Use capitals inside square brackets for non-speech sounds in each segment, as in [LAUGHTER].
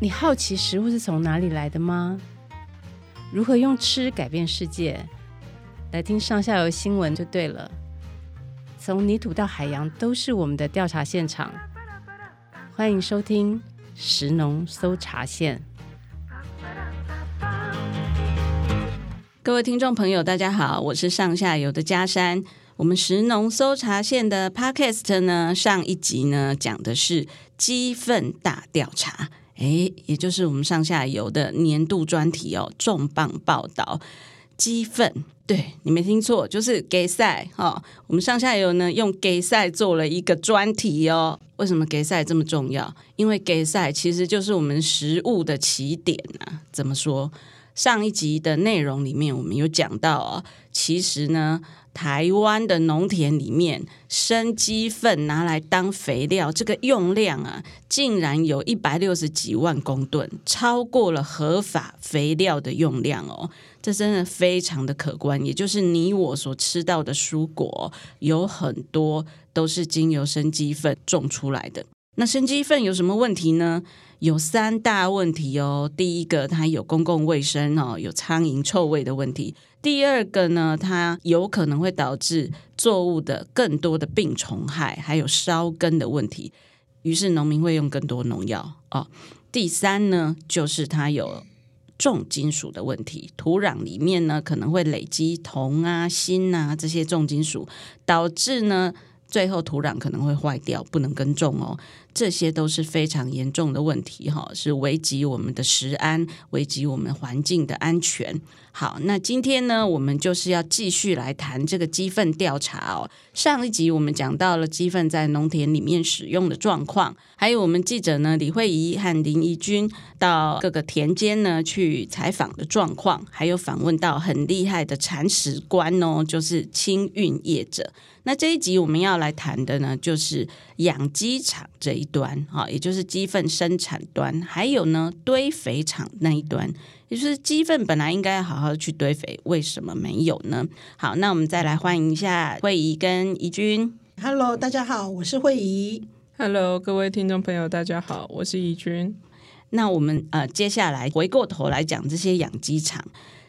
你好奇食物是从哪里来的吗？如何用吃改变世界？来听上下游新闻就对了。从泥土到海洋，都是我们的调查现场。欢迎收听食农搜查线。各位听众朋友，大家好，我是上下游的嘉山。我们食农搜查线的 Podcast 呢，上一集呢讲的是鸡粪大调查。诶，也就是我们上下游的年度专题哦，重磅报道鸡粪。对，你没听错，就是给赛哈。我们上下游呢用给赛做了一个专题哦。为什么给赛这么重要？因为给赛其实就是我们食物的起点啊。怎么说？上一集的内容里面我们有讲到哦，其实呢。台湾的农田里面，生鸡粪拿来当肥料，这个用量啊，竟然有一百六十几万公吨，超过了合法肥料的用量哦。这真的非常的可观。也就是你我所吃到的蔬果，有很多都是经由生鸡粪种出来的。那生鸡粪有什么问题呢？有三大问题哦。第一个，它有公共卫生哦，有苍蝇臭味的问题。第二个呢，它有可能会导致作物的更多的病虫害，还有烧根的问题。于是农民会用更多农药哦。第三呢，就是它有重金属的问题，土壤里面呢可能会累积铜啊、锌啊这些重金属，导致呢。最后土壤可能会坏掉，不能耕种哦，这些都是非常严重的问题哈，是危及我们的食安，危及我们环境的安全。好，那今天呢，我们就是要继续来谈这个鸡粪调查哦。上一集我们讲到了鸡粪在农田里面使用的状况，还有我们记者呢李慧仪和林怡君到各个田间呢去采访的状况，还有访问到很厉害的铲屎官哦，就是清运业者。那这一集我们要来谈的呢，就是养鸡场这一端，哈，也就是鸡粪生产端，还有呢堆肥厂那一端，也就是鸡粪本来应该要好好去堆肥，为什么没有呢？好，那我们再来欢迎一下慧仪跟怡君。Hello，大家好，我是慧仪。Hello，各位听众朋友，大家好，我是怡君。那我们呃接下来回过头来讲这些养鸡场，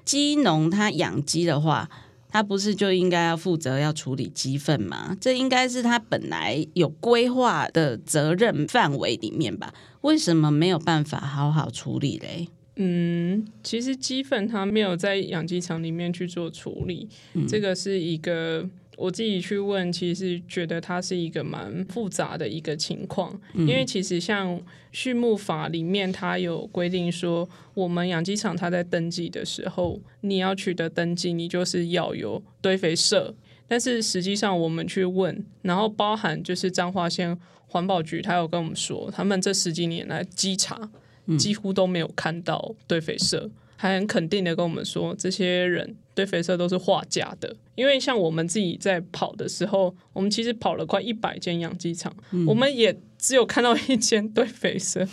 鸡农他养鸡的话。他不是就应该要负责要处理鸡粪吗？这应该是他本来有规划的责任范围里面吧？为什么没有办法好好处理嘞？嗯，其实鸡粪它没有在养鸡场里面去做处理，嗯、这个是一个。我自己去问，其实觉得它是一个蛮复杂的一个情况，嗯、因为其实像畜牧法里面，它有规定说，我们养鸡场它在登记的时候，你要取得登记，你就是要有堆肥社。但是实际上我们去问，然后包含就是彰化县环保局，他有跟我们说，他们这十几年来稽查几乎都没有看到堆肥社。还很肯定的跟我们说，这些人对肥色都是画假的。因为像我们自己在跑的时候，我们其实跑了快一百间养鸡场，嗯、我们也只有看到一间对肥色。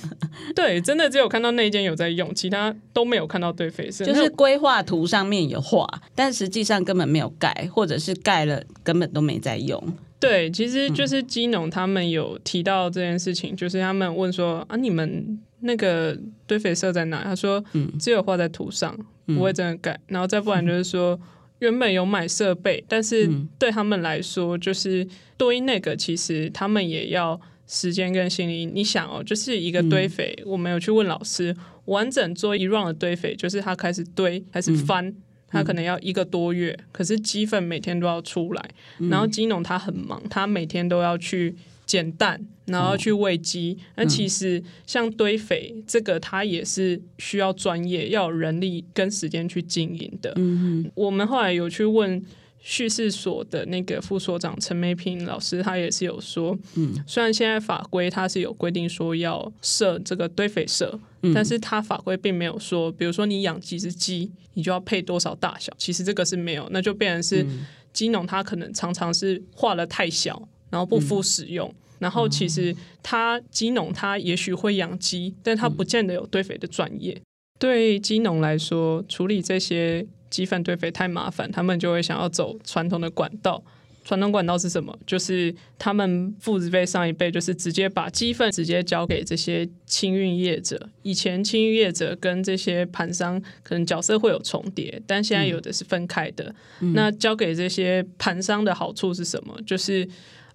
[LAUGHS] 对，真的只有看到那一间有在用，其他都没有看到对肥色。就是规划图上面有画，但实际上根本没有盖，或者是盖了根本都没在用。对，其实就是基农他们有提到这件事情，嗯、就是他们问说啊，你们。那个堆肥社在哪？他说，只有画在图上，嗯、不会真的改。然后再不然就是说，原本有买设备，但是对他们来说，就是堆那个，其实他们也要时间跟心力。你想哦，就是一个堆肥，我没有去问老师，完整做一 round 的堆肥，就是他开始堆开始翻，他可能要一个多月。可是鸡粪每天都要出来，然后鸡农他很忙，他每天都要去。捡蛋，然后去喂鸡。那、哦、其实像堆肥、嗯、这个，它也是需要专业、要有人力跟时间去经营的。嗯我们后来有去问畜事所的那个副所长陈梅平老师，他也是有说，嗯，虽然现在法规他是有规定说要设这个堆肥社，嗯、但是他法规并没有说，比如说你养几只鸡，你就要配多少大小。其实这个是没有，那就变成是鸡农他可能常常是画的太小。然后不敷使用，嗯、然后其实他鸡农他也许会养鸡，但他不见得有堆肥的专业。嗯、对鸡农来说，处理这些鸡粪堆肥太麻烦，他们就会想要走传统的管道，传统管道是什么？就是他们父子辈上一辈，就是直接把鸡粪直接交给这些清运业者。以前清运业者跟这些盘商可能角色会有重叠，但现在有的是分开的。嗯、那交给这些盘商的好处是什么？就是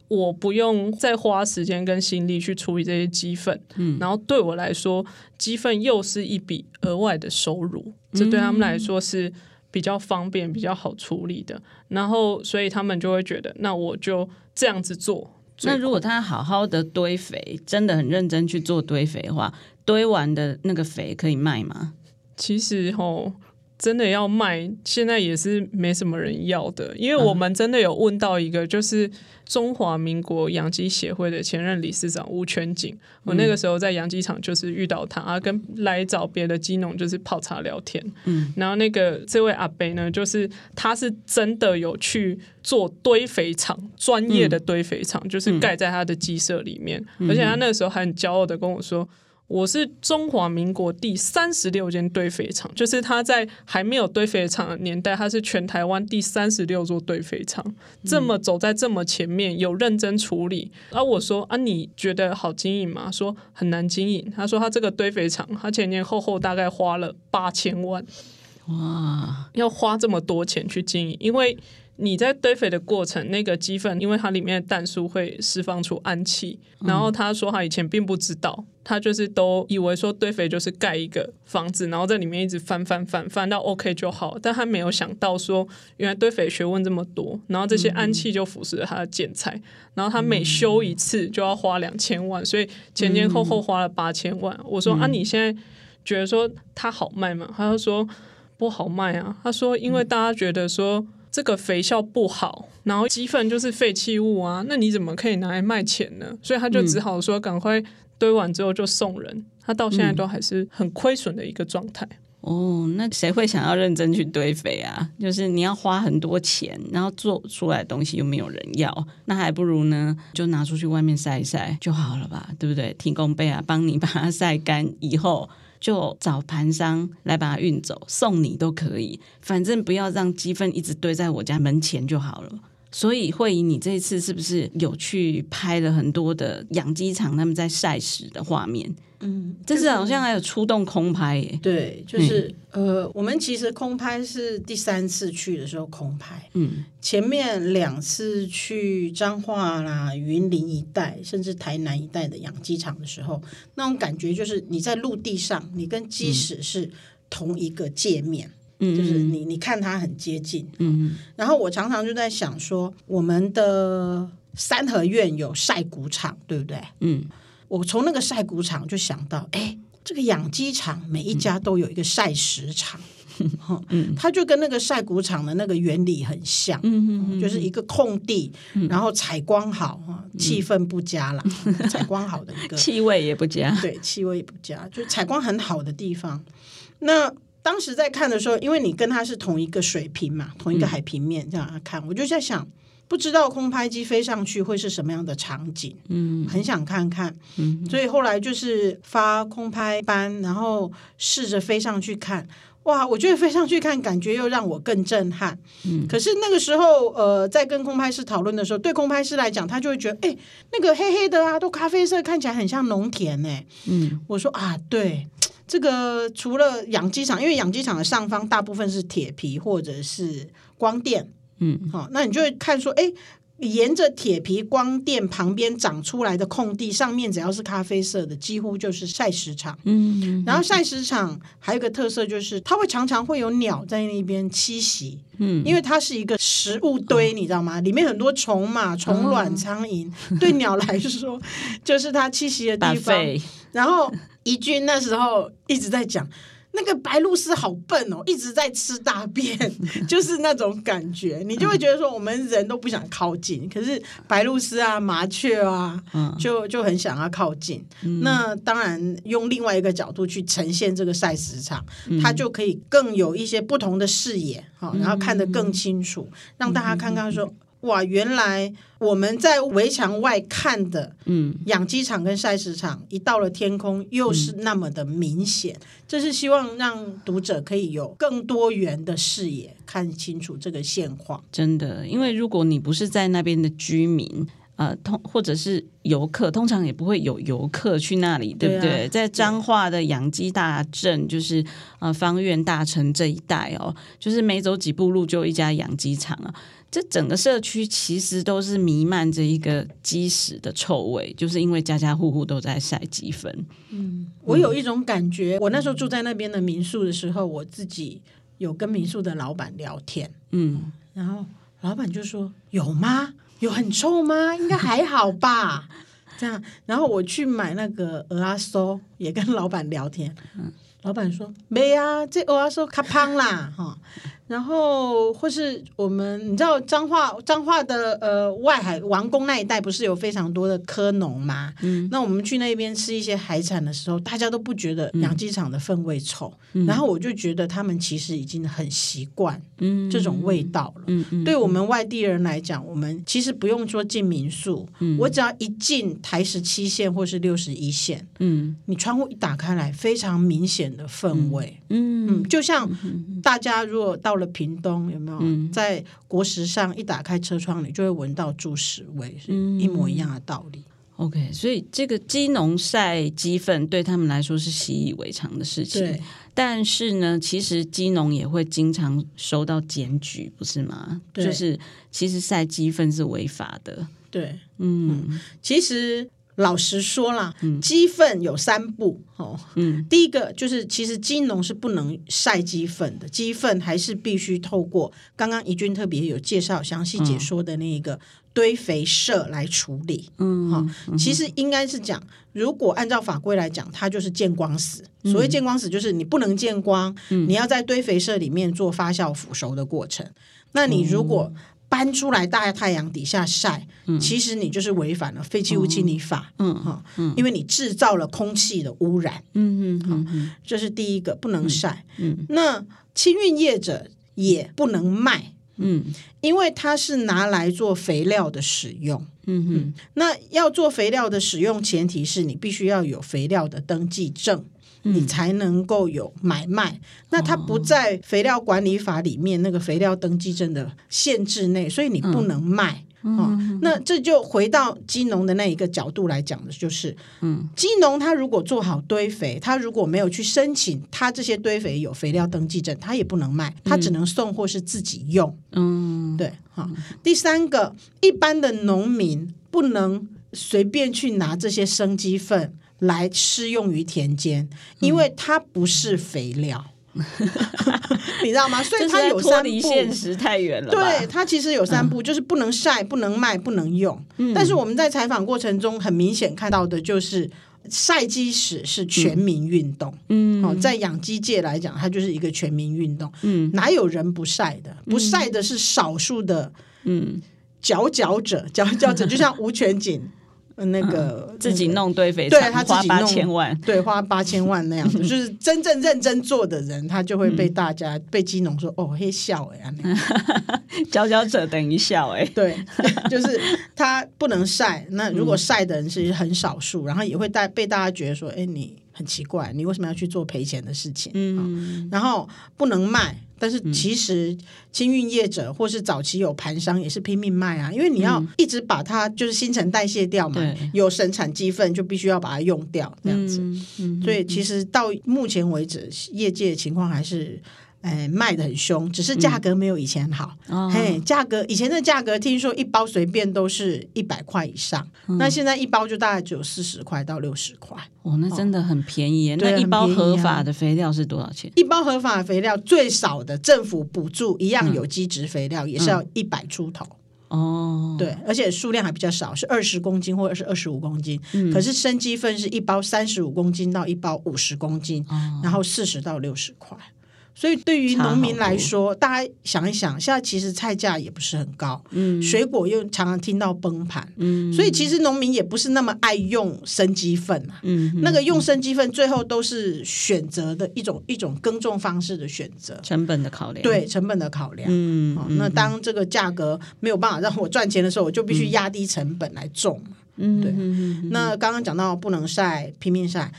我不用再花时间跟心力去处理这些鸡粪，嗯，然后对我来说，鸡粪又是一笔额外的收入，这对他们来说是。比较方便、比较好处理的，然后所以他们就会觉得，那我就这样子做。那如果他好好的堆肥，真的很认真去做堆肥的话，堆完的那个肥可以卖吗？其实吼。真的要卖，现在也是没什么人要的，因为我们真的有问到一个，就是中华民国养鸡协会的前任理事长吴全景，我那个时候在养鸡场就是遇到他，啊，跟来找别的鸡农就是泡茶聊天，嗯，然后那个这位阿伯呢，就是他是真的有去做堆肥场，专业的堆肥场，就是盖在他的鸡舍里面，而且他那个时候还很骄傲的跟我说。我是中华民国第三十六间堆肥厂，就是他在还没有堆肥厂的年代，他是全台湾第三十六座堆肥厂，这么走在这么前面，有认真处理。而、啊、我说啊，你觉得好经营吗？说很难经营。他说他这个堆肥厂，他前前后后大概花了八千万，哇，要花这么多钱去经营，因为。你在堆肥的过程，那个鸡粪，因为它里面的氮素会释放出氨气，然后他说他以前并不知道，他就是都以为说堆肥就是盖一个房子，然后在里面一直翻翻翻翻到 OK 就好，但他没有想到说，原来堆肥学问这么多，然后这些氨气就腐蚀了他的建材，然后他每修一次就要花两千万，所以前前后后花了八千万。我说啊，你现在觉得说它好卖吗？他就说不好卖啊，他说因为大家觉得说。这个肥效不好，然后鸡粪就是废弃物啊，那你怎么可以拿来卖钱呢？所以他就只好说，赶快堆完之后就送人。他到现在都还是很亏损的一个状态。哦，那谁会想要认真去堆肥啊？就是你要花很多钱，然后做出来的东西又没有人要，那还不如呢，就拿出去外面晒一晒就好了吧？对不对？提供备啊，帮你把它晒干以后。就找盘商来把它运走，送你都可以，反正不要让鸡粪一直堆在我家门前就好了。所以慧仪，你这一次是不是有去拍了很多的养鸡场他们在晒食的画面？嗯，这次好像还有出动空拍耶。对，就是、嗯、呃，我们其实空拍是第三次去的时候空拍。嗯，前面两次去彰化啦、云林一带，甚至台南一带的养鸡场的时候，那种感觉就是你在陆地上，你跟鸡屎是同一个界面，嗯、就是你你看它很接近。嗯，然后我常常就在想说，我们的三合院有晒谷场，对不对？嗯。我从那个晒谷场就想到，哎，这个养鸡场每一家都有一个晒食场，嗯，它就跟那个晒谷场的那个原理很像，嗯，就是一个空地，然后采光好，气氛不佳啦，采光好的一个，[LAUGHS] 气味也不佳，对，气味也不佳，就采光很好的地方。那当时在看的时候，因为你跟他是同一个水平嘛，同一个海平面这样看，我就在想。不知道空拍机飞上去会是什么样的场景，嗯，很想看看，嗯，所以后来就是发空拍班，然后试着飞上去看，哇，我觉得飞上去看感觉又让我更震撼，嗯，可是那个时候，呃，在跟空拍师讨论的时候，对空拍师来讲，他就会觉得，哎，那个黑黑的啊，都咖啡色，看起来很像农田呢，嗯，我说啊，对，这个除了养鸡场，因为养鸡场的上方大部分是铁皮或者是光电。嗯，好，那你就会看说，哎，沿着铁皮光电旁边长出来的空地上面，只要是咖啡色的，几乎就是晒食场。嗯，然后晒食场还有一个特色就是，它会常常会有鸟在那边栖息。嗯，因为它是一个食物堆，你知道吗？里面很多虫嘛，虫卵、苍蝇，对鸟来说就是它栖息的地方。然后怡君那时候一直在讲。那个白鹭鸶好笨哦，一直在吃大便，[LAUGHS] 就是那种感觉，你就会觉得说我们人都不想靠近，可是白鹭鸶啊、麻雀啊，就就很想要靠近。那当然用另外一个角度去呈现这个晒食场，它就可以更有一些不同的视野，好，然后看得更清楚，让大家看看说。哇，原来我们在围墙外看的，嗯，养鸡场跟晒饲场，一到了天空又是那么的明显。嗯、这是希望让读者可以有更多元的视野，看清楚这个现况。真的，因为如果你不是在那边的居民。呃，通或者是游客，通常也不会有游客去那里，对不对？对啊，在彰化的养鸡大镇，就是呃方苑大城这一带哦，就是没走几步路就有一家养鸡场啊。这整个社区其实都是弥漫着一个鸡屎的臭味，就是因为家家户户都在晒鸡粪。嗯，我有一种感觉，我那时候住在那边的民宿的时候，我自己有跟民宿的老板聊天，嗯，然后老板就说：“有吗？”有很臭吗？应该还好吧。这样，然后我去买那个鹅阿酥，也跟老板聊天。嗯，老板说没啊，这鹅阿酥卡胖啦，哈。然后或是我们，你知道彰化彰化的呃外海王宫那一带不是有非常多的科农吗？嗯，那我们去那边吃一些海产的时候，大家都不觉得养鸡场的氛围臭，嗯，然后我就觉得他们其实已经很习惯这种味道了。嗯嗯，对我们外地人来讲，我们其实不用说进民宿，嗯，我只要一进台十七线或是六十一线，嗯，你窗户一打开来，非常明显的氛围，嗯。嗯，就像大家如果到了屏东有没有、嗯、在国食上一打开车窗，你就会闻到猪屎味，是一模一样的道理。OK，所以这个鸡农晒鸡粪对他们来说是习以为常的事情。对，但是呢，其实鸡农也会经常收到检举，不是吗？对，就是其实晒鸡粪是违法的。对，嗯，嗯其实。老实说啦，鸡粪有三步哦。嗯，第一个就是其实鸡农是不能晒鸡粪的，鸡粪还是必须透过刚刚怡君特别有介绍详细解说的那一个堆肥社来处理。嗯，哈、哦，其实应该是讲，如果按照法规来讲，它就是见光死。所谓见光死，就是你不能见光，你要在堆肥社里面做发酵腐熟的过程。那你如果搬出来大太阳底下晒，嗯，其实你就是违反了废弃物清理法，嗯。哈，嗯，因为你制造了空气的污染，嗯嗯，好，这是第一个不能晒，那清运业者也不能卖，嗯，因为它是拿来做肥料的使用，嗯嗯，那要做肥料的使用，前提是你必须要有肥料的登记证。你才能够有买卖，那它不在肥料管理法里面那个肥料登记证的限制内，所以你不能卖。嗯哦、那这就回到基农的那一个角度来讲的，就是，嗯，基农他如果做好堆肥，他如果没有去申请，他这些堆肥有肥料登记证，他也不能卖，他只能送或是自己用。嗯，对，好、哦。第三个，一般的农民不能随便去拿这些生鸡粪。来施用于田间，因为它不是肥料，嗯、[LAUGHS] 你知道吗？[LAUGHS] 所以它有三步，离现实太远了。对，它其实有三步，嗯、就是不能晒、不能卖、不能用。嗯、但是我们在采访过程中，很明显看到的就是晒鸡屎是全民运动。嗯，哦，在养鸡界来讲，它就是一个全民运动。嗯，哪有人不晒的？不晒的是少数的。嗯，佼佼者，佼佼者，[LAUGHS] 就像吴全景。那个、嗯、自己弄堆肥，对他自己花八千万，[LAUGHS] 对花八千万那样子，[LAUGHS] 就是真正认真做的人，他就会被大家、嗯、被基农说哦，嘿笑哎，[LAUGHS] 佼佼者等于笑哎，对，就是他不能晒，那如果晒的人是很少数，然后也会带被大家觉得说，哎，你很奇怪，你为什么要去做赔钱的事情？嗯，然后不能卖。但是其实清运业者或是早期有盘商也是拼命卖啊，因为你要一直把它就是新陈代谢掉嘛，嗯、有生产积分就必须要把它用掉这样子，所以其实到目前为止，业界的情况还是。哎，卖的很凶，只是价格没有以前好。嗯、嘿，价格以前的价格，听说一包随便都是一百块以上，嗯、那现在一包就大概只有四十块到六十块。哦，那真的很便宜。哦、那一包合法的肥料是多少钱？啊、一包合法的肥料最少的政府补助一样有机质肥料，嗯、也是要一百出头。哦，对，而且数量还比较少，是二十公斤或者是二十五公斤。嗯、可是生鸡粪是一包三十五公斤到一包五十公斤，哦、然后四十到六十块。所以对于农民来说，大家想一想，现在其实菜价也不是很高，嗯，水果又常常听到崩盘，嗯，所以其实农民也不是那么爱用生鸡粪啊，嗯，那个用生鸡粪最后都是选择的一种一种耕种方式的选择，成本的考量，对成本的考量，嗯，哦，那当这个价格没有办法让我赚钱的时候，我就必须压低成本来种，嗯，对，那刚刚讲到不能晒，拼命晒。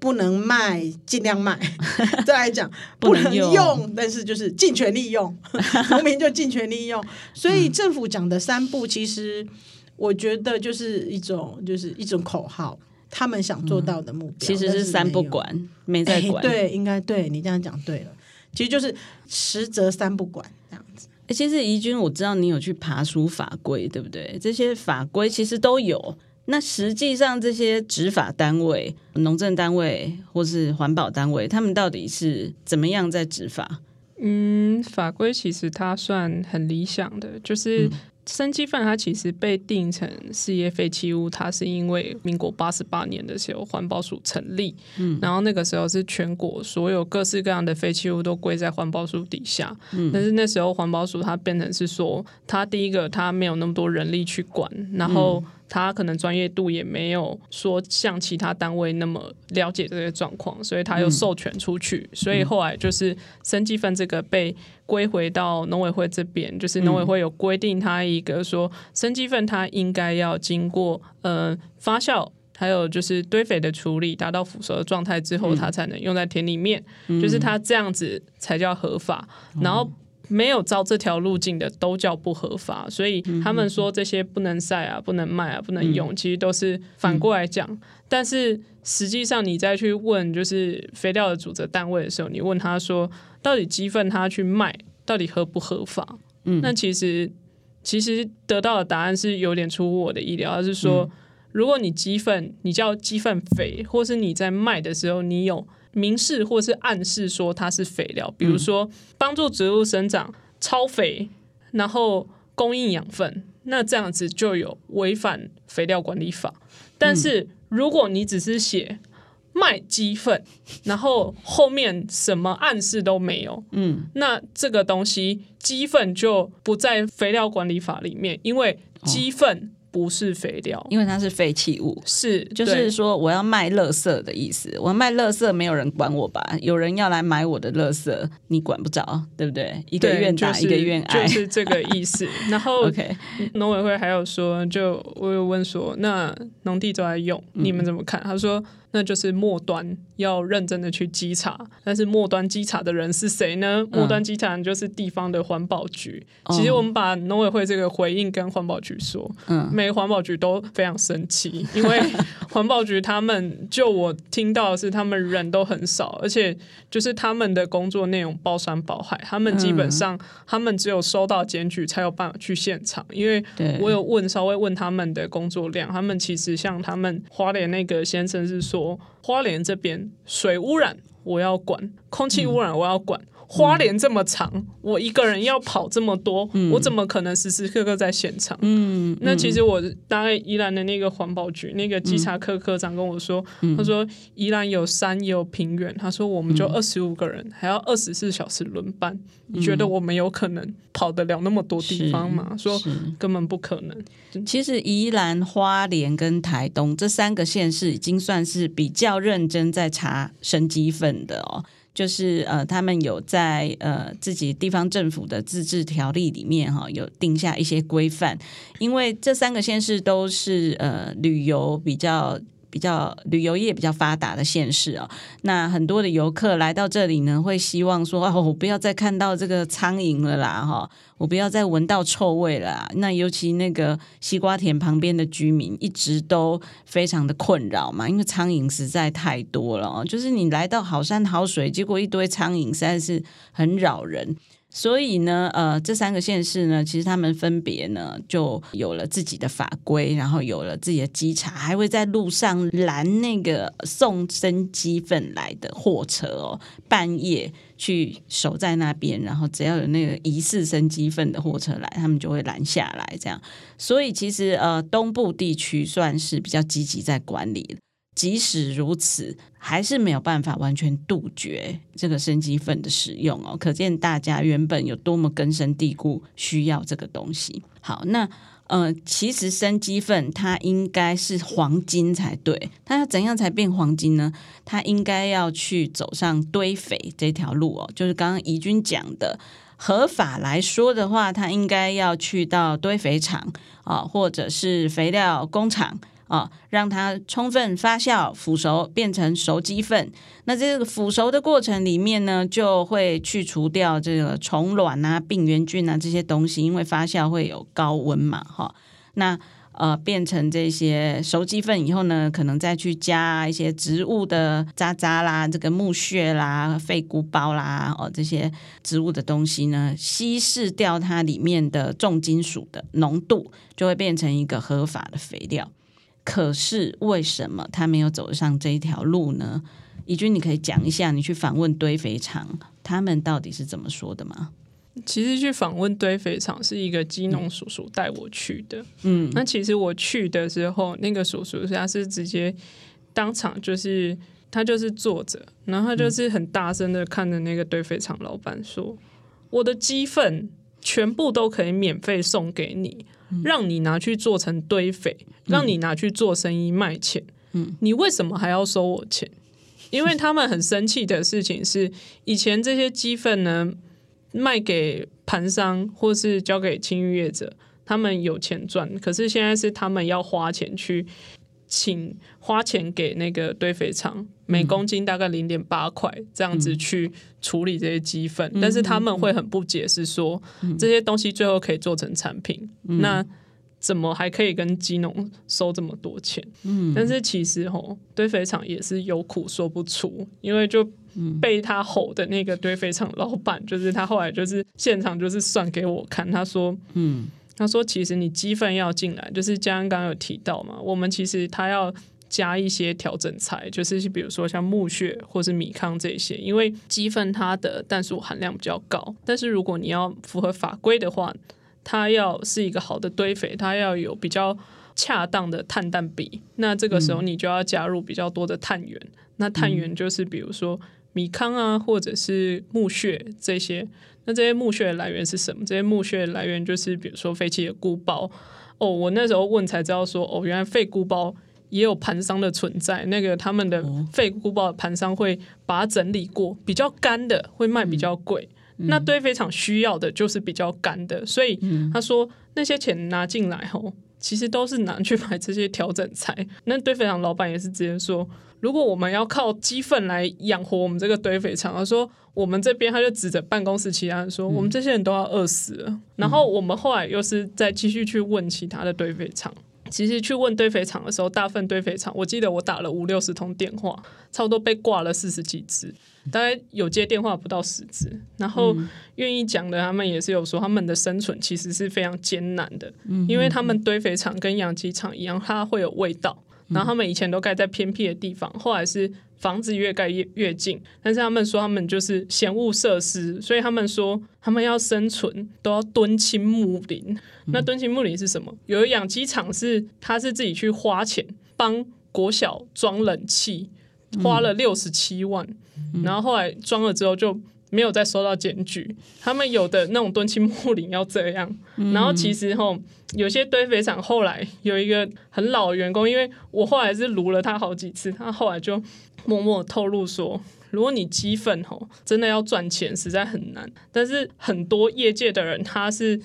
不能卖，尽量卖。[LAUGHS] 再来讲，不能用，但是就是尽全力用。[LAUGHS] 农民就尽全力用。所以政府讲的三不，其实我觉得就是一种，就是一种口号，他们想做到的目标。其实是三不管，没在管。欸、对，应该对你这样讲对了。其实就是实则三不管这样子。其实怡君，我知道你有去爬书法规，对不对？这些法规其实都有。那实际上，这些执法单位、农政单位或是环保单位，他们到底是怎么样在执法？嗯，法规其实它算很理想的，就是。生鸡饭它其实被定成事业废弃物，它是因为民国八十八年的时候环保署成立，嗯，然后那个时候是全国所有各式各样的废弃物都归在环保署底下，嗯，但是那时候环保署它变成是说，它第一个它没有那么多人力去管，然后它可能专业度也没有说像其他单位那么了解这些状况，所以他又授权出去，所以后来就是生鸡粪这个被。归回到农委会这边，就是农委会有规定，他一个说生鸡粪它应该要经过呃发酵，还有就是堆肥的处理，达到腐熟的状态之后，它才能用在田里面，嗯、就是它这样子才叫合法。嗯、然后没有照这条路径的都叫不合法，所以他们说这些不能晒啊、不能卖啊、不能用，其实都是反过来讲。嗯、但是实际上你再去问就是肥料的主责单位的时候，你问他说。到底鸡粪他去卖到底合不合法？嗯，那其实其实得到的答案是有点出乎我的意料，而是说，如果你鸡粪你叫鸡粪肥，或是你在卖的时候你有明示或是暗示说它是肥料，比如说帮助植物生长、超肥，然后供应养分，那这样子就有违反肥料管理法。但是如果你只是写卖鸡粪，然后后面什么暗示都没有，嗯，那这个东西鸡粪就不在肥料管理法里面，因为鸡粪。不是肥料，因为它是废弃物，是就是说我要卖垃圾的意思。我要卖垃圾，没有人管我吧？有人要来买我的垃圾，你管不着，对不对？一个愿打，就是、一个愿挨，就是这个意思。[LAUGHS] 然后，OK，农委会还有说，就我有问说，那农地都在用，你们怎么看？嗯、他说。那就是末端要认真的去稽查，但是末端稽查的人是谁呢？末端稽查人就是地方的环保局。嗯、其实我们把农委会这个回应跟环保局说，嗯，每个环保局都非常生气，因为 [LAUGHS] 环保局他们就我听到的是他们人都很少，而且就是他们的工作内容包山包海，他们基本上他们只有收到检举才有办法去现场，因为我有问稍微问他们的工作量，他们其实像他们花莲那个先生是说。说花莲这边水污染我要管，空气污染我要管。花莲这么长，嗯、我一个人要跑这么多，嗯、我怎么可能时时刻刻在现场？嗯，那其实我大概宜兰的那个环保局那个稽查科科长跟我说，嗯、他说宜兰有山也有平原，他说我们就二十五个人，嗯、还要二十四小时轮班，嗯、你觉得我们有可能跑得了那么多地方吗？说根本不可能。其实宜兰、花莲跟台东这三个县市已经算是比较认真在查生鸡粪的哦。就是呃，他们有在呃自己地方政府的自治条例里面哈，有定下一些规范，因为这三个县市都是呃旅游比较。比较旅游业比较发达的县市哦，那很多的游客来到这里呢，会希望说哦，我不要再看到这个苍蝇了啦，哈，我不要再闻到臭味了。那尤其那个西瓜田旁边的居民一直都非常的困扰嘛，因为苍蝇实在太多了哦，就是你来到好山好水，结果一堆苍蝇，实在是很扰人。所以呢，呃，这三个县市呢，其实他们分别呢就有了自己的法规，然后有了自己的稽查，还会在路上拦那个送生鸡粪来的货车哦，半夜去守在那边，然后只要有那个疑似生鸡粪的货车来，他们就会拦下来，这样。所以其实呃，东部地区算是比较积极在管理。即使如此，还是没有办法完全杜绝这个生鸡粪的使用哦。可见大家原本有多么根深蒂固需要这个东西。好，那。呃，其实生鸡粪它应该是黄金才对，它要怎样才变黄金呢？它应该要去走上堆肥这条路哦，就是刚刚怡君讲的，合法来说的话，它应该要去到堆肥厂啊，或者是肥料工厂。啊，让它充分发酵、腐熟，变成熟鸡粪。那这个腐熟的过程里面呢，就会去除掉这个虫卵啊、病原菌啊这些东西，因为发酵会有高温嘛，哈。那呃，变成这些熟鸡粪以后呢，可能再去加一些植物的渣渣啦、这个木屑啦、废菇包啦，哦，这些植物的东西呢，稀释掉它里面的重金属的浓度，就会变成一个合法的肥料。可是为什么他没有走上这一条路呢？怡君，你可以讲一下，你去访问堆肥厂，他们到底是怎么说的吗？其实去访问堆肥厂是一个基农叔叔带我去的。嗯，那其实我去的时候，那个叔叔他是直接当场就是他就是坐着，然后他就是很大声的看着那个堆肥厂老板说：“嗯、我的鸡粪全部都可以免费送给你。”让你拿去做成堆肥，让你拿去做生意卖钱，嗯，你为什么还要收我钱？因为他们很生气的事情是，以前这些鸡粪呢卖给盘商或是交给清淤业者，他们有钱赚，可是现在是他们要花钱去。请花钱给那个堆肥厂，每公斤大概零点八块这样子去处理这些鸡粪，嗯、但是他们会很不解，是说、嗯、这些东西最后可以做成产品，嗯、那怎么还可以跟鸡农收这么多钱？嗯，但是其实吼，堆肥厂也是有苦说不出，因为就被他吼的那个堆肥厂老板，就是他后来就是现场就是算给我看，他说，嗯。他说：“其实你鸡粪要进来，就是嘉恩刚刚有提到嘛，我们其实他要加一些调整材，就是比如说像木屑或是米糠这些，因为鸡粪它的氮素含量比较高。但是如果你要符合法规的话，它要是一个好的堆肥，它要有比较恰当的碳氮比。那这个时候你就要加入比较多的碳源。嗯、那碳源就是比如说米糠啊，或者是木屑这些。”那这些木屑的来源是什么？这些木屑的来源就是比如说废弃的菇包哦。我那时候问才知道说哦，原来废菇包也有盘商的存在。那个他们的废菇包的盘商会把它整理过，比较干的会卖比较贵。嗯、那堆肥厂需要的就是比较干的，所以他说那些钱拿进来后，其实都是拿去买这些调整材。那堆肥厂老板也是直接说，如果我们要靠鸡粪来养活我们这个堆肥厂，他说。我们这边他就指着办公室其他人说：“嗯、我们这些人都要饿死了。”然后我们后来又是再继续去问其他的堆肥厂。其实去问堆肥厂的时候，大份堆肥厂，我记得我打了五六十通电话，差不多被挂了四十几只，大概有接电话不到十只。然后愿意讲的，他们也是有说，他们的生存其实是非常艰难的，因为他们堆肥厂跟养鸡场一样，它会有味道。然后他们以前都盖在偏僻的地方，后来是。房子越盖越越近，但是他们说他们就是嫌物设施，所以他们说他们要生存都要蹲青木林。嗯、那蹲青木林是什么？有一养鸡场是他是自己去花钱帮国小装冷气，花了六十七万，嗯、然后后来装了之后就没有再收到检举。他们有的那种敦亲睦邻要这样，嗯、然后其实吼有些堆肥厂后来有一个很老的员工，因为我后来是撸了他好几次，他后来就。默默透露说，如果你鸡粪吼真的要赚钱，实在很难。但是很多业界的人，他是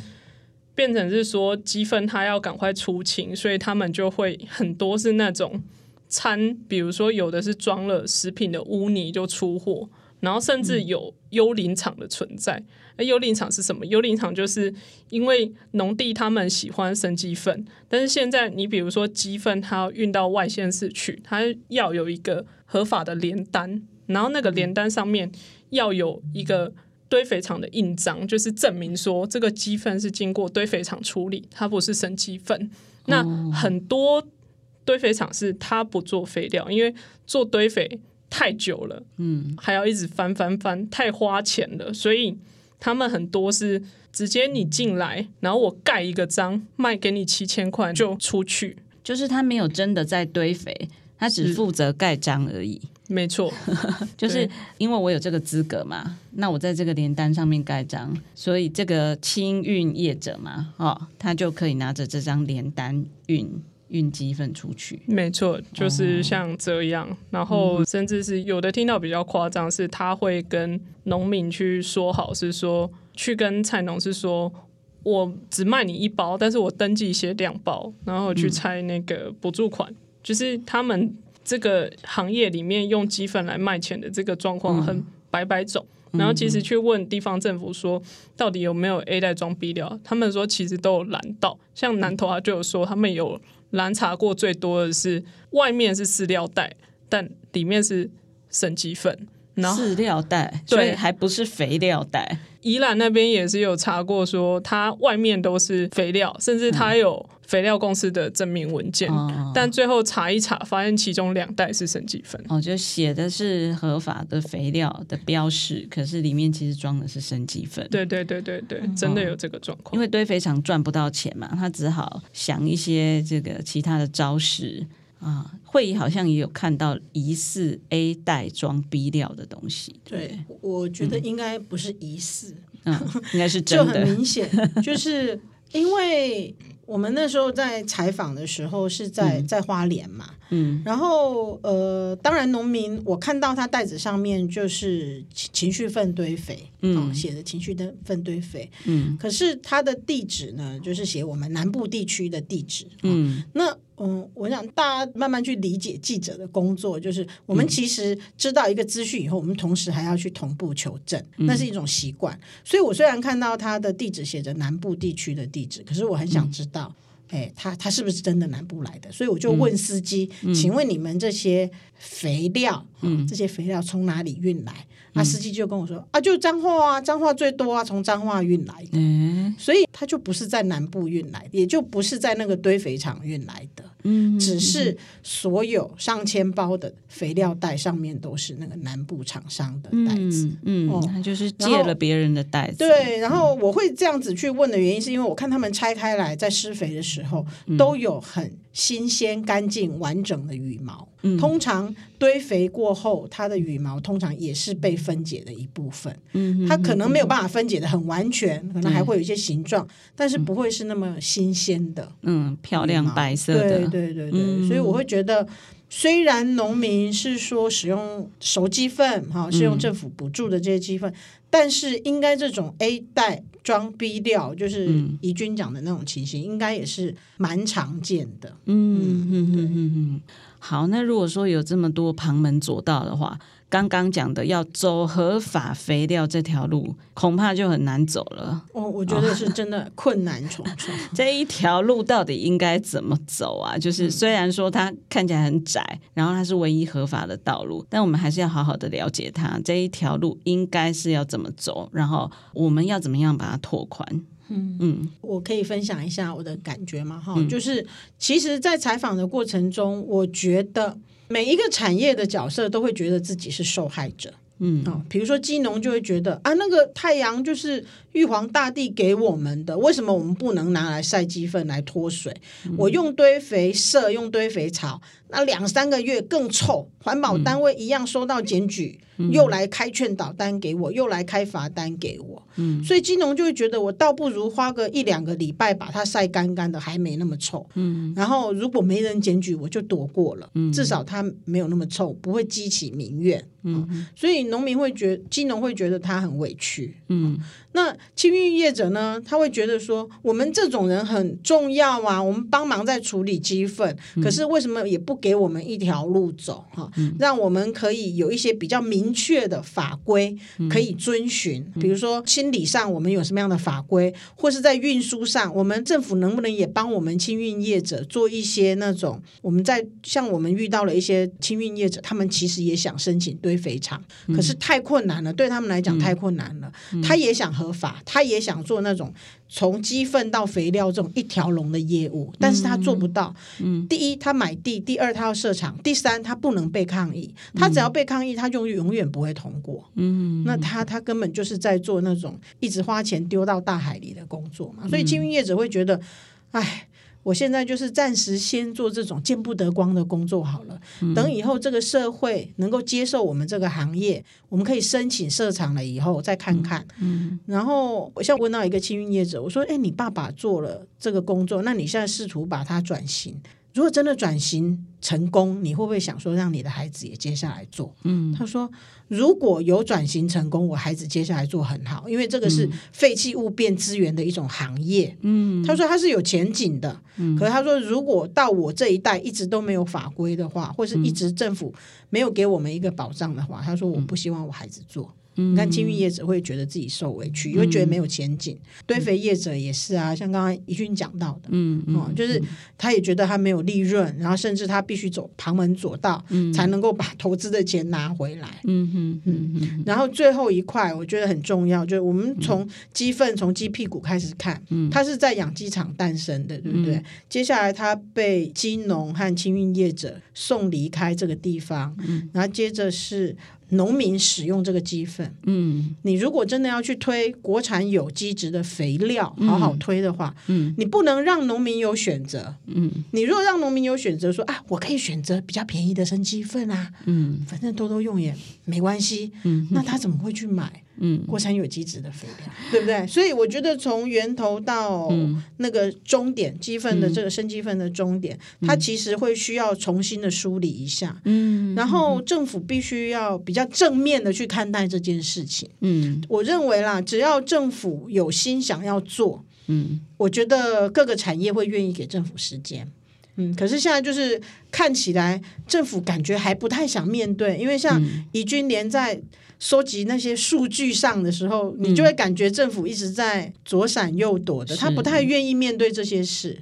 变成是说鸡粪他要赶快出清，所以他们就会很多是那种掺，比如说有的是装了食品的污泥就出货，然后甚至有幽灵场的存在。那，幽灵场是什么？幽灵场就是因为农地他们喜欢生鸡粪，但是现在你比如说鸡粪它要运到外县市去，它要有一个。合法的联单，然后那个联单上面要有一个堆肥厂的印章，就是证明说这个鸡粪是经过堆肥厂处理，它不是生鸡粪。那很多堆肥厂是它不做肥料，因为做堆肥太久了，嗯，还要一直翻翻翻，太花钱了，所以他们很多是直接你进来，然后我盖一个章，卖给你七千块就出去，就是他没有真的在堆肥。他只负责盖章而已。没错，[LAUGHS] 就是因为我有这个资格嘛，那我在这个联单上面盖章，所以这个清运业者嘛，哦，他就可以拿着这张联单运运鸡粪出去。没错，就是像这样，哦、然后甚至是有的听到比较夸张，是他会跟农民去说好，是说去跟菜农是说，我只卖你一包，但是我登记写两包，然后去拆那个补助款，嗯、就是他们。这个行业里面用鸡粪来卖钱的这个状况很百百种，嗯、然后其实去问地方政府说，到底有没有 A 袋装 B 料？他们说其实都有拦到，像南投他就有说，他们有拦查过最多的是外面是饲料袋，但里面是生鸡粪。然后饲料袋，对，所以还不是肥料袋。宜兰那边也是有查过，说它外面都是肥料，甚至它有肥料公司的证明文件，嗯、但最后查一查，发现其中两袋是生鸡粪。哦，就写的是合法的肥料的标识，可是里面其实装的是生鸡粪。对对对对对，真的有这个状况。因为堆肥厂赚不到钱嘛，他只好想一些这个其他的招式。啊，会议好像也有看到疑似 A 袋装 B 料的东西。对，我觉得应该不是疑似，嗯，应该是真的。[LAUGHS] 就很明显，就是因为我们那时候在采访的时候是在在花莲嘛，嗯，然后呃，当然农民我看到他袋子上面就是情绪粪堆肥，嗯，写的情绪的粪堆肥，嗯，可是他的地址呢，就是写我们南部地区的地址，嗯，那。嗯，我想大家慢慢去理解记者的工作，就是我们其实知道一个资讯以后，我们同时还要去同步求证，那是一种习惯。所以我虽然看到他的地址写着南部地区的地址，可是我很想知道，哎，他他是不是真的南部来的？所以我就问司机，请问你们这些肥料，嗯，这些肥料从哪里运来？那司机就跟我说啊，就彰化啊，彰化最多啊，从彰化运来的，嗯，所以他就不是在南部运来的，也就不是在那个堆肥厂运来的，嗯，只是所有上千包的肥料袋上面都是那个南部厂商的袋子，嗯，哦，他就是借了别人的袋子，对。然后我会这样子去问的原因，是因为我看他们拆开来在施肥的时候都有很新鲜、干净、完整的羽毛。通常堆肥过后，它的羽毛通常也是被分解的一部分。嗯，它可能没有办法分解的很完全，可能还会有一些形状，但是不会是那么新鲜的。嗯，漂亮白色的。对对对对，所以我会觉得，虽然农民是说使用熟鸡粪，哈，是用政府补助的这些鸡粪，但是应该这种 A 袋装逼掉，就是怡君讲的那种情形，应该也是蛮常见的。嗯嗯嗯嗯嗯。好，那如果说有这么多旁门左道的话，刚刚讲的要走合法肥料这条路，恐怕就很难走了。我我觉得是真的困难重重。[LAUGHS] 这一条路到底应该怎么走啊？就是虽然说它看起来很窄，然后它是唯一合法的道路，但我们还是要好好的了解它。这一条路应该是要怎么走，然后我们要怎么样把它拓宽。嗯嗯，我可以分享一下我的感觉吗？哈、嗯，就是其实，在采访的过程中，我觉得每一个产业的角色都会觉得自己是受害者。嗯，哦，比如说基农就会觉得啊，那个太阳就是玉皇大帝给我们的，为什么我们不能拿来晒鸡粪来脱水？嗯、我用堆肥射，用堆肥草，那两三个月更臭，环保单位一样收到检举。又来开劝导单给我，又来开罚单给我，嗯，所以金农就会觉得我倒不如花个一两个礼拜把它晒干干的，还没那么臭，嗯，然后如果没人检举，我就躲过了，嗯，至少它没有那么臭，不会激起民怨，嗯，所以农民会觉得，鸡农会觉得他很委屈，嗯。那清运业者呢？他会觉得说，我们这种人很重要啊，我们帮忙在处理鸡粪，可是为什么也不给我们一条路走哈？让我们可以有一些比较明确的法规可以遵循，比如说清理上我们有什么样的法规，或是在运输上，我们政府能不能也帮我们清运业者做一些那种？我们在像我们遇到了一些清运业者，他们其实也想申请堆肥厂，可是太困难了，对他们来讲太困难了，他也想。合法，他也想做那种从鸡粪到肥料这种一条龙的业务，但是他做不到。嗯，第一，他买地；第二，他要设厂；第三，他不能被抗议。他只要被抗议，他就永远不会通过。嗯，那他他根本就是在做那种一直花钱丢到大海里的工作嘛。所以，青运业者会觉得，哎。我现在就是暂时先做这种见不得光的工作好了。等以后这个社会能够接受我们这个行业，我们可以申请设厂了以后再看看。嗯，然后我现在问到一个青运业者，我说：“哎，你爸爸做了这个工作，那你现在试图把它转型。”如果真的转型成功，你会不会想说让你的孩子也接下来做？嗯，他说如果有转型成功，我孩子接下来做很好，因为这个是废弃物变资源的一种行业。嗯，他说他是有前景的。嗯，可是他说如果到我这一代一直都没有法规的话，或是一直政府没有给我们一个保障的话，他说我不希望我孩子做。你看清运业者会觉得自己受委屈，因为觉得没有前景。嗯、堆肥业者也是啊，像刚刚怡君讲到的，嗯嗯、哦，就是他也觉得他没有利润，然后甚至他必须走旁门左道，嗯、才能够把投资的钱拿回来。嗯嗯嗯嗯。然后最后一块我觉得很重要，就是我们从鸡粪从鸡屁股开始看，嗯、它是在养鸡场诞生的，对不对？嗯、接下来它被鸡农和清运业者送离开这个地方，嗯、然后接着是。农民使用这个鸡粪，嗯，你如果真的要去推国产有机质的肥料，好好推的话，嗯，你不能让农民有选择，嗯，你如果让农民有选择，说啊，我可以选择比较便宜的生鸡粪啊，嗯，反正多多用也没关系，嗯，那他怎么会去买？嗯，国产有机质的肥料，嗯、对不对？所以我觉得从源头到那个终点，鸡粪的这个生鸡粪的终点，嗯、它其实会需要重新的梳理一下。嗯，然后政府必须要比较正面的去看待这件事情。嗯，我认为啦，只要政府有心想要做，嗯，我觉得各个产业会愿意给政府时间。嗯，可是现在就是看起来政府感觉还不太想面对，因为像怡君连在。收集那些数据上的时候，你就会感觉政府一直在左闪右躲的，嗯、他不太愿意面对这些事。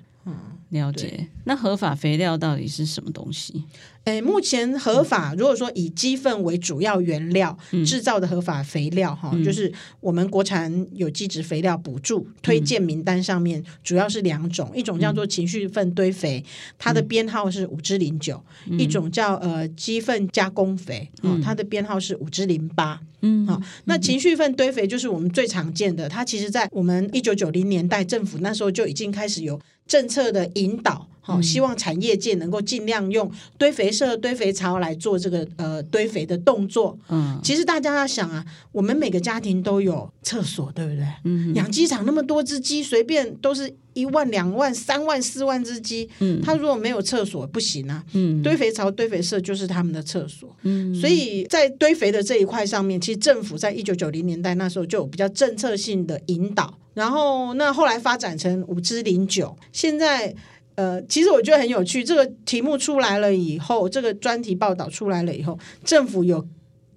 嗯，了解。那合法肥料到底是什么东西？诶，目前合法，如果说以鸡粪为主要原料制造的合法肥料，哈、嗯，就是我们国产有机质肥料补助推荐名单上面主要是两种，一种叫做情绪粪堆肥，它的编号是五之零九；一种叫呃鸡粪加工肥，哦，它的编号是五之零八。嗯，好，那情绪粪堆肥就是我们最常见的，它其实在我们一九九零年代政府那时候就已经开始有政策的引导。好，希望产业界能够尽量用堆肥社、堆肥槽来做这个呃堆肥的动作。嗯，其实大家要想啊，我们每个家庭都有厕所，对不对？嗯哼，养鸡场那么多只鸡，随便都是一万、两万、三万、四万只鸡。嗯，他如果没有厕所不行啊。嗯，堆肥槽、堆肥社就是他们的厕所。嗯，所以在堆肥的这一块上面，其实政府在一九九零年代那时候就有比较政策性的引导，然后那后来发展成五支零九，现在。呃，其实我觉得很有趣。这个题目出来了以后，这个专题报道出来了以后，政府有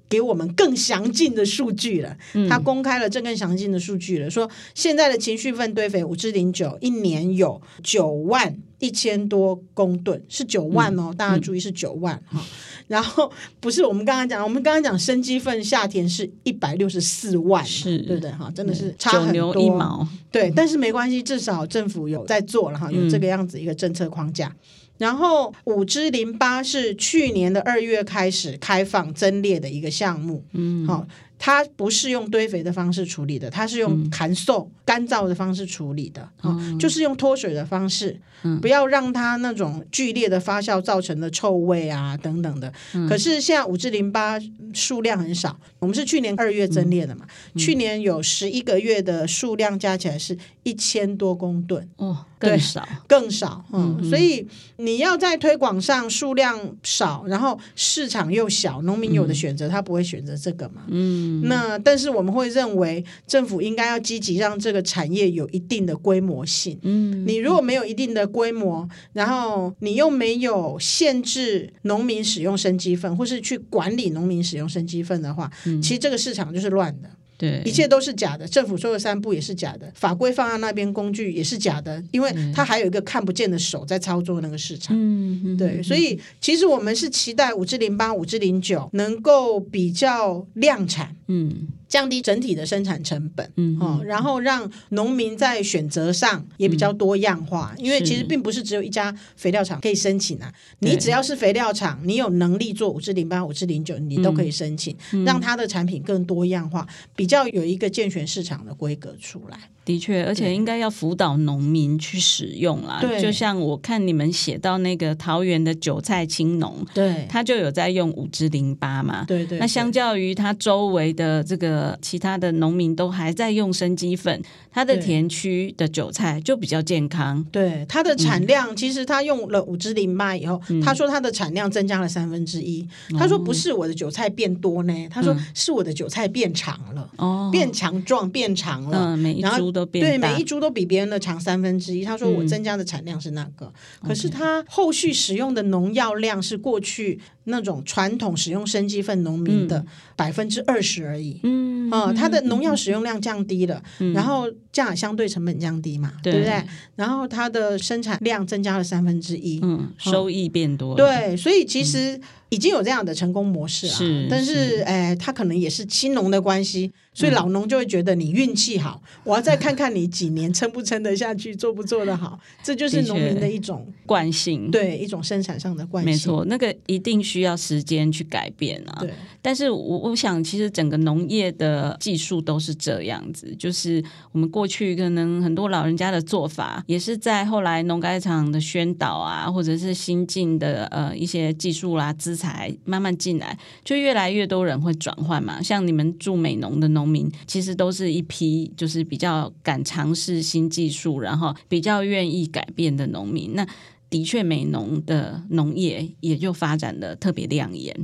给我们更详尽的数据了。嗯、他公开了这更详尽的数据了，说现在的情绪粪堆肥五之零九一年有九万一千多公吨，是九万哦，嗯、大家注意是九万哈。嗯然后不是我们刚刚讲，我们刚刚讲生鸡粪下田是一百六十四万，是对不对？哈，真的是差很多。一毛，对，但是没关系，至少政府有在做了哈，有这个样子一个政策框架。嗯、然后五支零八是去年的二月开始开放增列的一个项目，嗯，好。它不是用堆肥的方式处理的，它是用干燥、干燥的方式处理的，嗯、就是用脱水的方式，嗯、不要让它那种剧烈的发酵造成的臭味啊等等的。嗯、可是现在五至零八数量很少，我们是去年二月增列的嘛，嗯、去年有十一个月的数量加起来是一千多公吨，哦，更少，更少，嗯，嗯，所以你要在推广上数量少，然后市场又小，农民有的选择，他不会选择这个嘛，嗯。那但是我们会认为政府应该要积极让这个产业有一定的规模性。嗯，你如果没有一定的规模，然后你又没有限制农民使用生鸡粪，或是去管理农民使用生鸡粪的话，嗯，其实这个市场就是乱的。对，一切都是假的。政府说的三不也是假的，法规放在那边，工具也是假的，因为它还有一个看不见的手在操作那个市场。嗯，对，所以其实我们是期待五至零八、五至零九能够比较量产。嗯。降低整体的生产成本，嗯哦，然后让农民在选择上也比较多样化，嗯因为其实并不是只有一家肥料厂可以申请啊，你只要是肥料厂，你有能力做五至零八、五至零九，你都可以申请，嗯让它的产品更多样化，比较有一个健全市场的规格出来。的确，而且应该要辅导农民去使用啦。对就像我看你们写到那个桃园的韭菜青农，对他就有在用五至零八嘛。对对，那相较于他周围的这个其他的农民都还在用生鸡粉，他的田区的韭菜就比较健康。对它的产量，其实他用了五支零八以后，嗯他说他的产量增加了三分之一。他说不是我的韭菜变多呢，他说是我的韭菜变长了，哦，变强壮、变长了。嗯，每一株都变对，每一株都比别人的长三分之一。他说我增加的产量是那个，可是他后续使用的农药量是过去那种传统使用生鸡粪农民的百分之二十而已。嗯啊、它的农药使用量降低了，然后价格相对成本降低嘛，对对不对？然后它的生产量增加了三分之一，嗯，收益变多了。对，所以其实已经有这样的成功模式啊。是但是是哎，他可能也是青农的关系，所以老农就会觉得你运气好，我要再看看你几年撑不撑得下去，做不做得好，[LAUGHS] 这就是农民的一种惯性。对一种生产上的惯性。没错，那个一定需要时间去改变啊。对，但是我我想，其实整个农业的技术都是这样子，就是我们过去可能很多老人家的做法，也是在后来农改场的宣导啊，或者是新进的呃一些技术啦、资材慢慢进来，就越来越多人会转换嘛。像你们住美农的农民，其实都是一批就是比较敢尝试新技术，然后比较愿意改变的农民。那的确，美农的农业也就发展的特别亮眼。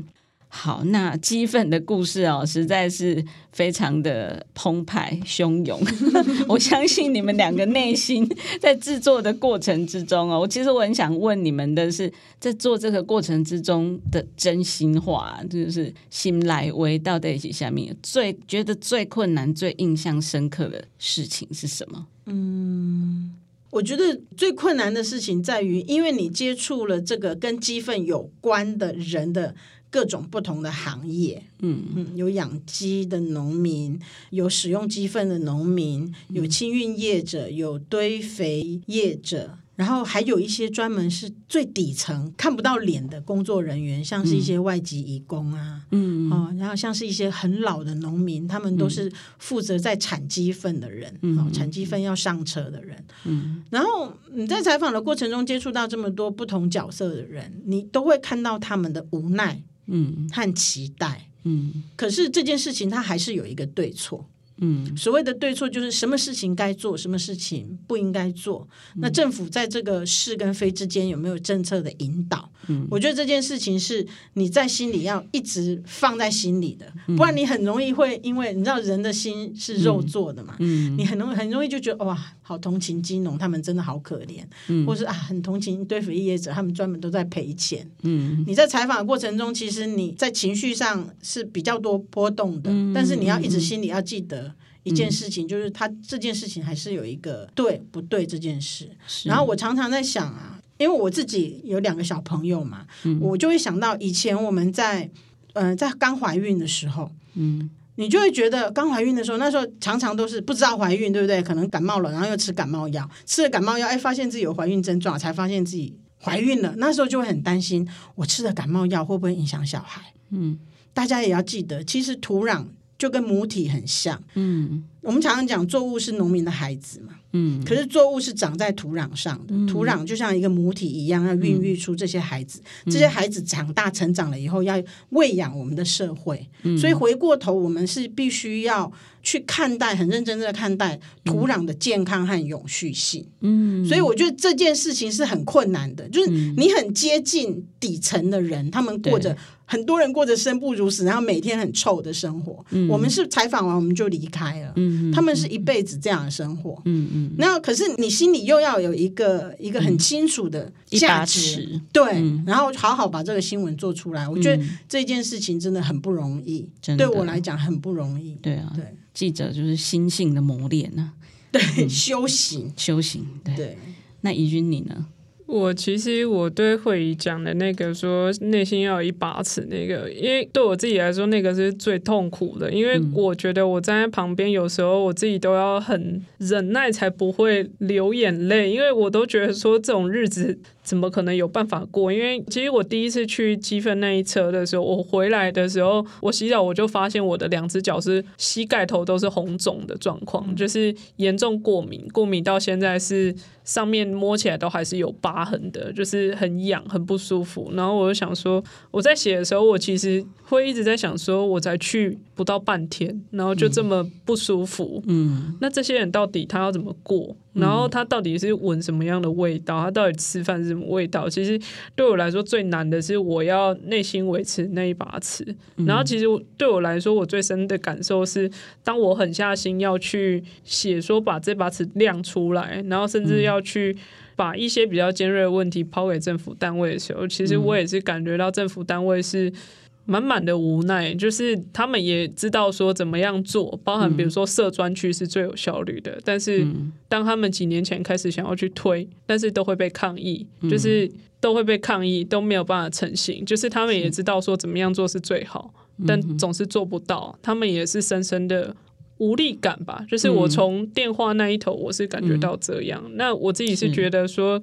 好，那鸡粪的故事哦，实在是非常的澎湃汹涌。[LAUGHS] 我相信你们两个内心在制作的过程之中哦，我其实我很想问你们的是，在做这个过程之中的真心话，就是心内话到底是下面？最觉得最困难、最印象深刻的事情是什么？嗯我觉得最困难的事情在于，因为你接触了这个跟鸡粪有关的人的各种不同的行业，嗯。嗯，有养鸡的农民，有使用鸡粪的农民，有清运业者，有堆肥业者。然后还有一些专门是最底层看不到脸的工作人员，像是一些外籍移工啊，嗯。哦，然后像是一些很老的农民，他们都是负责在产鸡粪的人，嗯。哦，产鸡粪要上车的人。嗯。然后你在采访的过程中接触到这么多不同角色的人，你都会看到他们的无奈嗯和期待。嗯可是这件事情它还是有一个对错。嗯。所谓的对错，就是什么事情该做，什么事情不应该做。那政府在这个是跟非之间有没有政策的引导？嗯。我觉得这件事情是你在心里要一直放在心里的，不然你很容易会因为你知道人的心是肉做的嘛，嗯。你很容易很容易就觉得哇，好同情金融，他们真的好可怜，嗯。或是啊很同情堆肥业者，他们专门都在赔钱。嗯。你在采访的过程中，其实你在情绪上是比较多波动的，嗯但是你要一直心里要记得一件事情，就是他这件事情还是有一个对不对这件事。然后我常常在想啊，因为我自己有两个小朋友嘛，嗯我就会想到以前我们在嗯、呃在刚怀孕的时候，嗯你就会觉得刚怀孕的时候，那时候常常都是不知道怀孕，对不对？可能感冒了，然后又吃感冒药，吃了感冒药，哎，发现自己有怀孕症状，才发现自己怀孕了。那时候就会很担心，我吃的感冒药会不会影响小孩？嗯大家也要记得，其实土壤就跟母体很像。嗯我们常常讲作物是农民的孩子嘛，嗯。可是作物是长在土壤上的，土壤就像一个母体一样，要孕育出这些孩子。这些孩子长大成长了以后，要喂养我们的社会。所以回过头，我们是必须要去看待，很认真的看待土壤的健康和永续性。嗯。所以我觉得这件事情是很困难的，就是你很接近底层的人，他们过着很多人过着生不如死，然后每天很臭的生活。我们是采访完我们就离开了，他们是一辈子这样的生活。嗯嗯那可是你心里又要有一个一个很清楚的价值，尺对，然后好好把这个新闻做出来。我觉得嗯这件事情真的很不容易，对我来讲很不容易。对啊，对记者就是心性的磨练啊，对，[LAUGHS] 修行，修行。对，对。那怡君你呢？我其实我对慧仪讲的那个说内心要有一把尺，那个因为对我自己来说，那个是最痛苦的，因为我觉得我站在旁边，有时候我自己都要很忍耐，才不会流眼泪，因为我都觉得说这种日子。怎么可能有办法过？因为其实我第一次去积分那一车的时候，我回来的时候，我洗澡我就发现我的两只脚是膝盖头都是红肿的状况，就是严重过敏，过敏到现在是上面摸起来都还是有疤痕的，就是很痒很不舒服。然后我就想说，我在写的时候，我其实会一直在想说，我才去不到半天，然后就这么不舒服。嗯，那这些人到底他要怎么过？然后他到底是闻什么样的味道？他到底吃饭是什么味道？其实对我来说最难的是我要内心维持那一把尺。然后其实对我来说，我最深的感受是，当我狠下心要去写说把这把尺亮出来，然后甚至要去把一些比较尖锐的问题抛给政府单位的时候，其实我也是感觉到政府单位是。满满的无奈，就是他们也知道说怎么样做，包含比如说设专区是最有效率的，嗯、但是当他们几年前开始想要去推，但是都会被抗议，就是都会被抗议，都没有办法成型。就是他们也知道说怎么样做是最好，但总是做不到，他们也是深深的无力感吧。就是我从电话那一头，我是感觉到这样。那我自己是觉得说。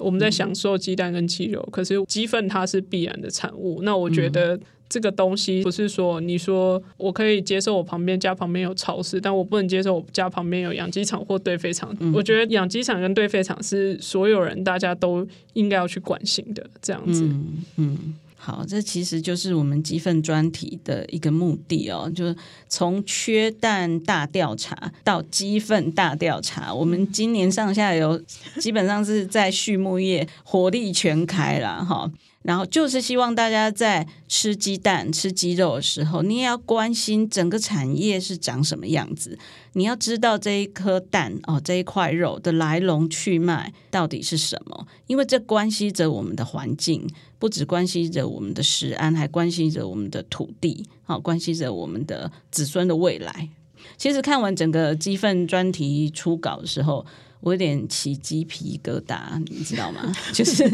我们在享受鸡蛋跟鸡肉，可是鸡粪它是必然的产物。那我觉得这个东西不是说你说我可以接受我旁边家旁边有超市，但我不能接受我家旁边有养鸡场或堆肥场。我觉得养鸡场跟堆肥场是所有人大家都应该要去关心的，这样子。嗯。嗯好，这其实就是我们鸡粪专题的一个目的哦，就是从缺蛋大调查到鸡粪大调查。我们今年上下游基本上是在畜牧业火力全开了哈。然后就是希望大家在吃鸡蛋、吃鸡肉的时候，你也要关心整个产业是长什么样子。你要知道这一颗蛋哦，这一块肉的来龙去脉到底是什么？因为这关系着我们的环境，不只关系着我们的食安，还关系着我们的土地，好，关系着我们的子孙的未来。其实看完整个鸡粪专题初稿的时候，我有点起鸡皮疙瘩，你知道吗？[LAUGHS] 就是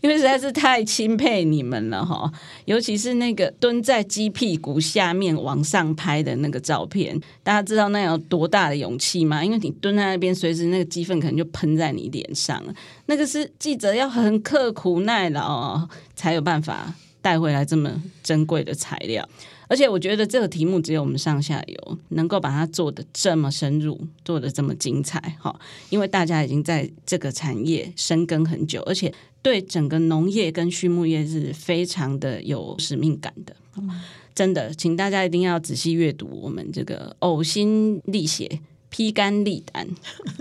因为实在是太钦佩你们了哈，尤其是那个蹲在鸡屁股下面往上拍的那个照片，大家知道那有多大的勇气吗？因为你蹲在那边，随时那个鸡粪可能就喷在你脸上，那个是记者要很刻苦耐劳才有办法带回来这么珍贵的材料。而且我觉得这个题目只有我们上下游能够把它做的这么深入，做的这么精彩，哈，因为大家已经在这个产业深耕很久，而且对整个农业跟畜牧业是非常的有使命感的，真的，请大家一定要仔细阅读我们这个呕心沥血、披肝沥胆，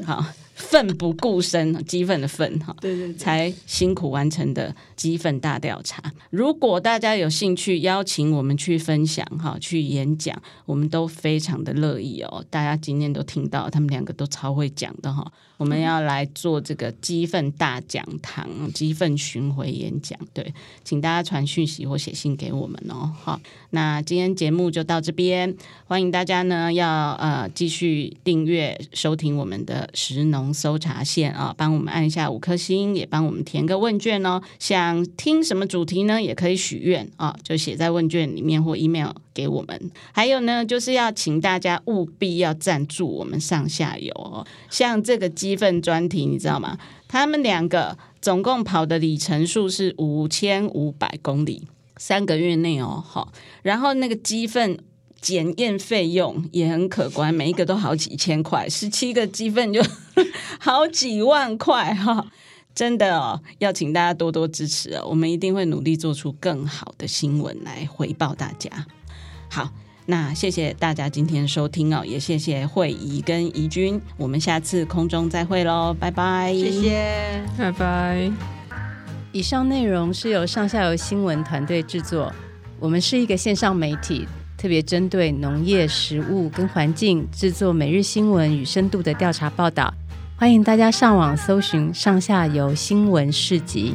好。奋不顾身，激愤的愤哈，对对，才辛苦完成的激愤大调查。如果大家有兴趣邀请我们去分享哈，去演讲，我们都非常的乐意哦。大家今天都听到，他们两个都超会讲的哈。我们要来做这个鸡粪大讲堂、鸡粪巡回演讲，对，请大家传讯息或写信给我们哦。好，那今天节目就到这边，欢迎大家呢要呃继续订阅收听我们的食农搜查线啊，帮我们按一下五颗星，也帮我们填个问卷哦。想听什么主题呢？也可以许愿啊，就写在问卷里面或 email 给我们。还有呢，就是要请大家务必要赞助我们上下游哦，像这个鸡。粪专题，你知道吗？他们两个总共跑的里程数是五千五百公里，三个月内哦，好。然后那个鸡粪检验费用也很可观，每一个都好几千块，十七个鸡粪就 [LAUGHS] 好几万块哈，真的哦，要请大家多多支持哦，我们一定会努力做出更好的新闻来回报大家。好。那谢谢大家今天收听哦，也谢谢慧怡跟怡君，我们下次空中再会喽，拜拜，谢谢，拜拜。以上内容是由上下游新闻团队制作，我们是一个线上媒体，特别针对农业、食物跟环境制作每日新闻与深度的调查报道，欢迎大家上网搜寻上下游新闻市集。